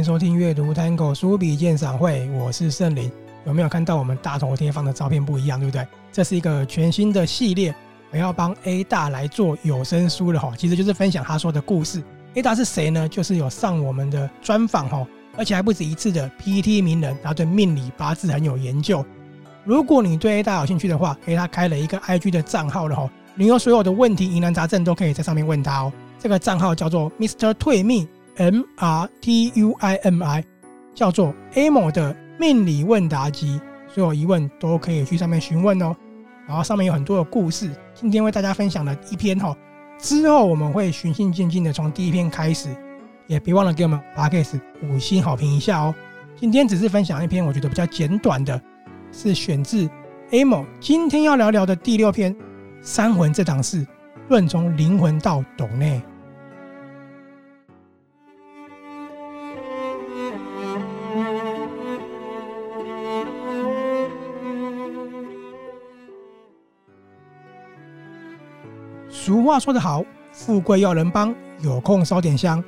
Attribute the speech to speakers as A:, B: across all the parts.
A: 迎收听阅读 Tango 书笔鉴赏会，我是圣灵。有没有看到我们大头贴放的照片不一样，对不对？这是一个全新的系列，我要帮 A 大来做有声书了哈，其实就是分享他说的故事。A 大是谁呢？就是有上我们的专访哈，而且还不止一次的 P T 名人，他对命理八字很有研究。如果你对 A 大有兴趣的话，A 大开了一个 IG 的账号了哈，你有所有的问题、疑难杂症都可以在上面问他哦。这个账号叫做 Mr. 退命 M R T U I M I，叫做 Amo 的。命理问答集，所有疑问都可以去上面询问哦。然后上面有很多的故事，今天为大家分享了一篇哈。之后我们会循序渐进的从第一篇开始，也别忘了给我们 Podcast 五星好评一下哦。今天只是分享一篇我觉得比较简短的，是选自 Amo 今天要聊聊的第六篇《三魂这档事》，论从灵魂到懂内。俗话说得好，富贵要人帮，有空烧点香，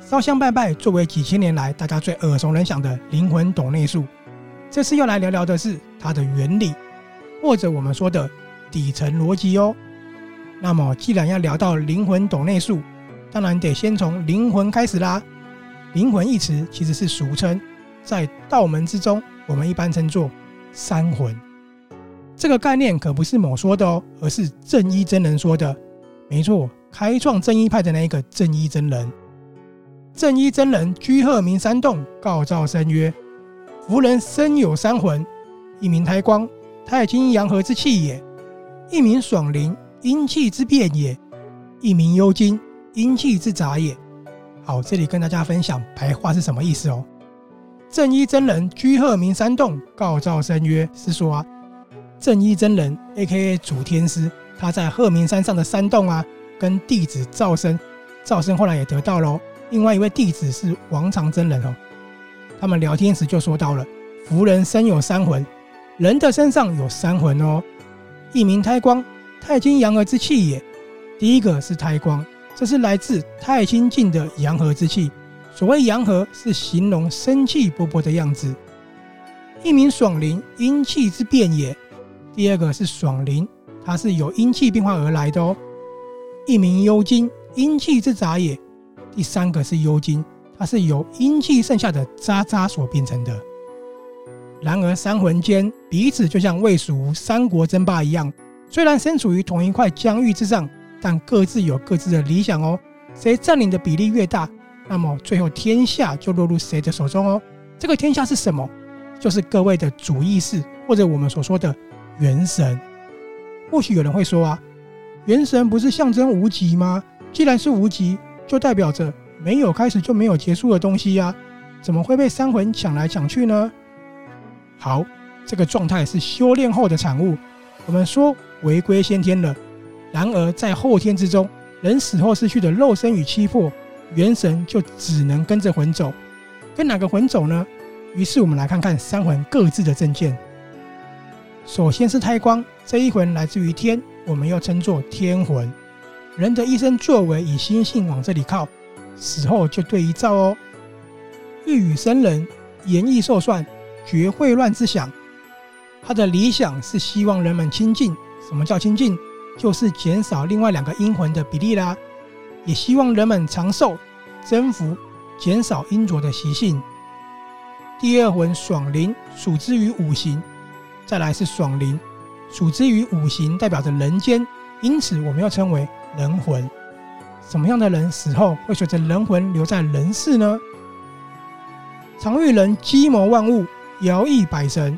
A: 烧香拜拜，作为几千年来大家最耳熟能详的灵魂斗内术。这次要来聊聊的是它的原理，或者我们说的底层逻辑哦。那么，既然要聊到灵魂斗内术，当然得先从灵魂开始啦。灵魂一词其实是俗称，在道门之中，我们一般称作三魂。这个概念可不是某说的哦，而是正一真人说的。没错，开创正一派的那一个正一真人，正一真人居鹤鸣山洞，告诏僧曰：“夫人身有三魂，一名胎光，太清阳和之气也；一名爽灵，阴气之变也；一名幽精，阴气之杂也。”好，这里跟大家分享白话是什么意思哦。正一真人居鹤鸣山洞，告诏僧曰：“是说啊，正一真人 （A.K.A. 主天师）。”他在鹤鸣山上的山洞啊，跟弟子赵生，赵生后来也得道喽。另外一位弟子是王长真人哦。他们聊天时就说到了：福人身有三魂，人的身上有三魂哦。一名胎光，太清阳和之气也。第一个是胎光，这是来自太清境的阳和之气。所谓阳和，是形容生气勃勃的样子。一名爽灵，阴气之变也。第二个是爽灵。它是由阴气变化而来的哦。一名幽精，阴气之杂也。第三个是幽精，它是由阴气剩下的渣渣所变成的。然而三魂间彼此就像魏蜀吴三国争霸一样，虽然身处于同一块疆域之上，但各自有各自的理想哦。谁占领的比例越大，那么最后天下就落入谁的手中哦。这个天下是什么？就是各位的主意识，或者我们所说的元神。或许有人会说啊，元神不是象征无极吗？既然是无极，就代表着没有开始就没有结束的东西呀，怎么会被三魂抢来抢去呢？好，这个状态是修炼后的产物。我们说回归先天了，然而在后天之中，人死后失去的肉身与气魄，元神就只能跟着魂走。跟哪个魂走呢？于是我们来看看三魂各自的证件。首先是胎光，这一魂来自于天，我们又称作天魂。人的一生作为以心性往这里靠，死后就对一照哦。欲与生人，言易受算，绝秽乱之想。他的理想是希望人们清净。什么叫清净？就是减少另外两个阴魂的比例啦。也希望人们长寿、增福，减少阴浊的习性。第二魂爽灵，属之于五行。再来是爽灵，属之于五行，代表着人间，因此我们又称为人魂。什么样的人死后会随着人魂留在人世呢？常遇人计谋万物，摇役百神。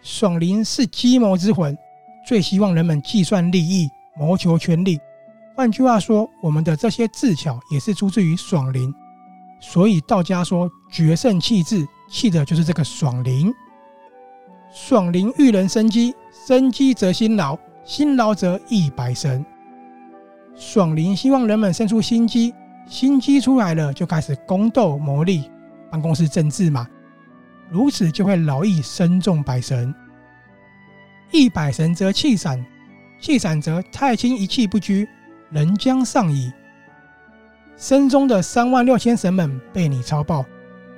A: 爽灵是计谋之魂，最希望人们计算利益，谋求权力。换句话说，我们的这些智巧也是出自于爽灵。所以道家说决胜气质，气的就是这个爽灵。爽灵育人生机，生机则辛劳，辛劳则役百神。爽灵希望人们生出心机，心机出来了就开始宫斗谋利，办公室政治嘛，如此就会劳役身中百神。役百神则气散，气散则太清一气不居，人将丧矣。身中的三万六千神们被你操爆，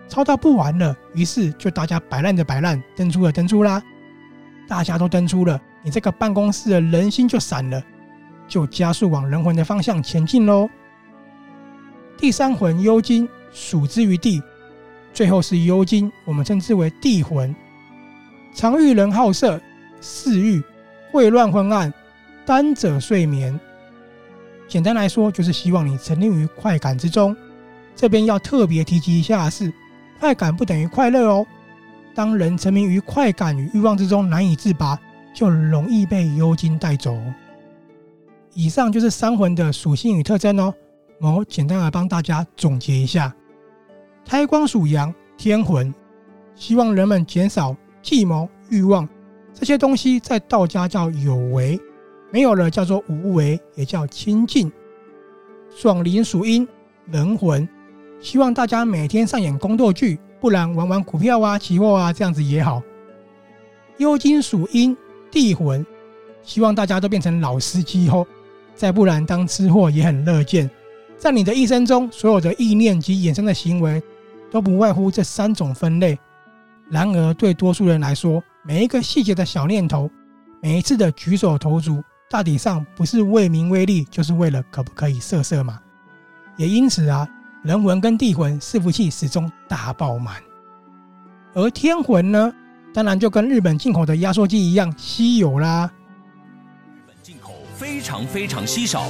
A: 抄到不完了，于是就大家摆烂的摆烂，登出了登出啦。大家都登出了，你这个办公室的人心就散了，就加速往人魂的方向前进喽。第三魂幽精属之于地，最后是幽精，我们称之为地魂。常遇人好色，嗜欲，会乱昏暗，单者睡眠。简单来说，就是希望你沉溺于快感之中。这边要特别提及一下是，快感不等于快乐哦。当人沉迷于快感与欲望之中难以自拔，就容易被幽精带走。以上就是三魂的属性与特征哦。我简单来帮大家总结一下：胎光属阳，天魂，希望人们减少计谋、欲望这些东西，在道家叫有为。没有了，叫做无为，也叫清净。爽灵属阴，人魂，希望大家每天上演宫斗剧，不然玩玩股票啊、期货啊，这样子也好。幽金属阴，地魂，希望大家都变成老司机后，再不然当吃货也很乐见。在你的一生中，所有的意念及衍生的行为，都不外乎这三种分类。然而，对多数人来说，每一个细节的小念头，每一次的举手投足。大体上不是为名为利，就是为了可不可以色色嘛。也因此啊，人魂跟地魂伺服器始终大爆满。而天魂呢，当然就跟日本进口的压缩机一样稀有啦。
B: 日本进口非常非常稀少，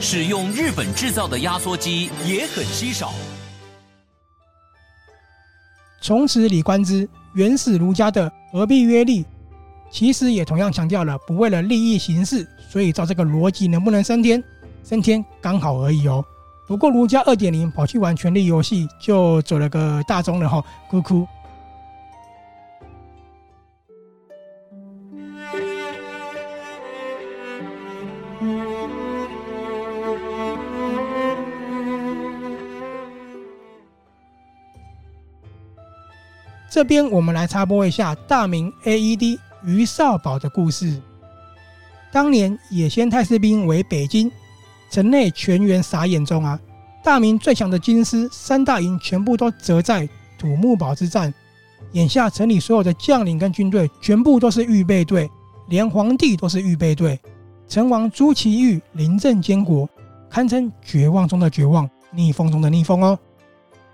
B: 使用日本制造的压缩机也很稀少。
A: 从此李观之，原始儒家的何必约利？其实也同样强调了，不为了利益行事，所以照这个逻辑，能不能升天？升天刚好而已哦。不过儒家二点零跑去玩权力游戏，就走了个大宗了哈，哭哭。这边我们来插播一下大明 AED。于少保的故事。当年野先太师兵为北京，城内全员傻眼中啊！大明最强的军师三大营全部都折在土木堡之战。眼下城里所有的将领跟军队全部都是预备队，连皇帝都是预备队。成王朱祁钰临阵监国，堪称绝望中的绝望，逆风中的逆风哦。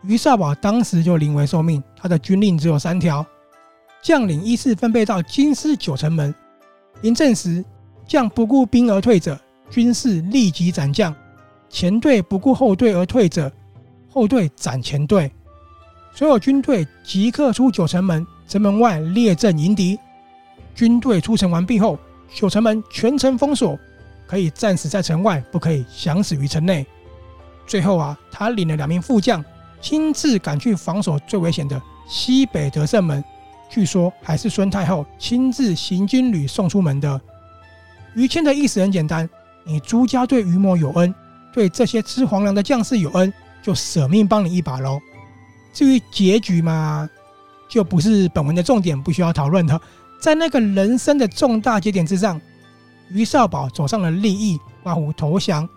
A: 于少保当时就临危受命，他的军令只有三条。将领依次分配到京师九城门，临阵时，将不顾兵而退者，军士立即斩将；前队不顾后队而退者，后队斩前队。所有军队即刻出九城门，城门外列阵迎敌。军队出城完毕后，九城门全城封锁，可以战死在城外，不可以降死于城内。最后啊，他领了两名副将，亲自赶去防守最危险的西北得胜门。据说还是孙太后亲自行军旅送出门的。于谦的意思很简单：你朱家对于某有恩，对这些吃皇粮的将士有恩，就舍命帮你一把喽。至于结局嘛，就不是本文的重点，不需要讨论的。在那个人生的重大节点之上，于少保走上了利益（刮胡投降）、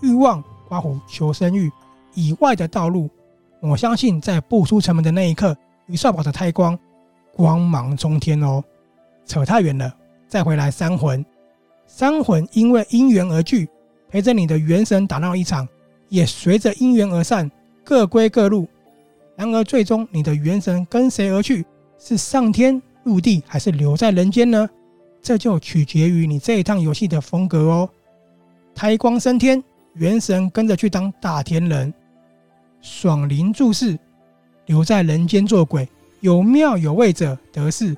A: 欲望（刮胡求生欲）以外的道路。我相信，在步出城门的那一刻，于少保的胎光。光芒冲天哦！扯太远了，再回来三魂。三魂因为因缘而聚，陪着你的元神打闹一场，也随着因缘而散，各归各路。然而，最终你的元神跟谁而去？是上天入地，还是留在人间呢？这就取决于你这一趟游戏的风格哦。胎光升天，元神跟着去当大天人；爽灵注世，留在人间做鬼。有庙有位者得势，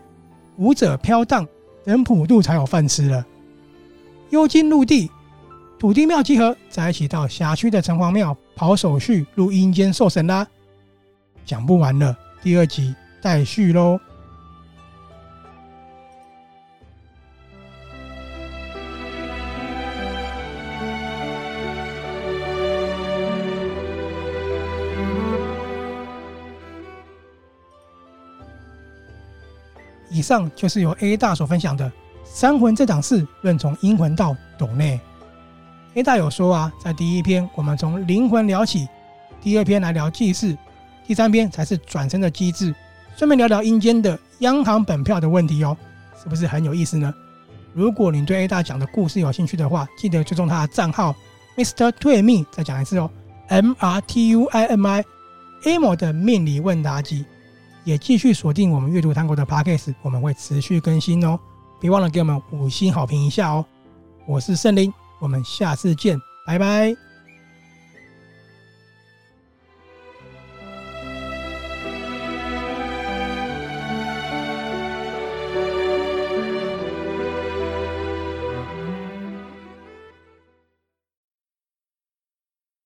A: 无者飘荡，等普渡才有饭吃了。幽精入地，土地庙集合在一起，到辖区的城隍庙跑手续，入阴间受审啦。讲不完了，第二集待续喽。以上就是由 A 大所分享的三魂这档事，论从阴魂到斗内。A 大有说啊，在第一篇我们从灵魂聊起，第二篇来聊祭祀，第三篇才是转身的机制。顺便聊聊阴间的央行本票的问题哦，是不是很有意思呢？如果你对 A 大讲的故事有兴趣的话，记得追踪他的账号 Mr. Tuimi，再讲一次哦，M R T U I M I，Amo 的命理问答集，也继续锁定我们阅读探戈的 Podcast，我们会持续更新哦，别忘了给我们五星好评一下哦。我是圣灵，我们下次见，拜拜。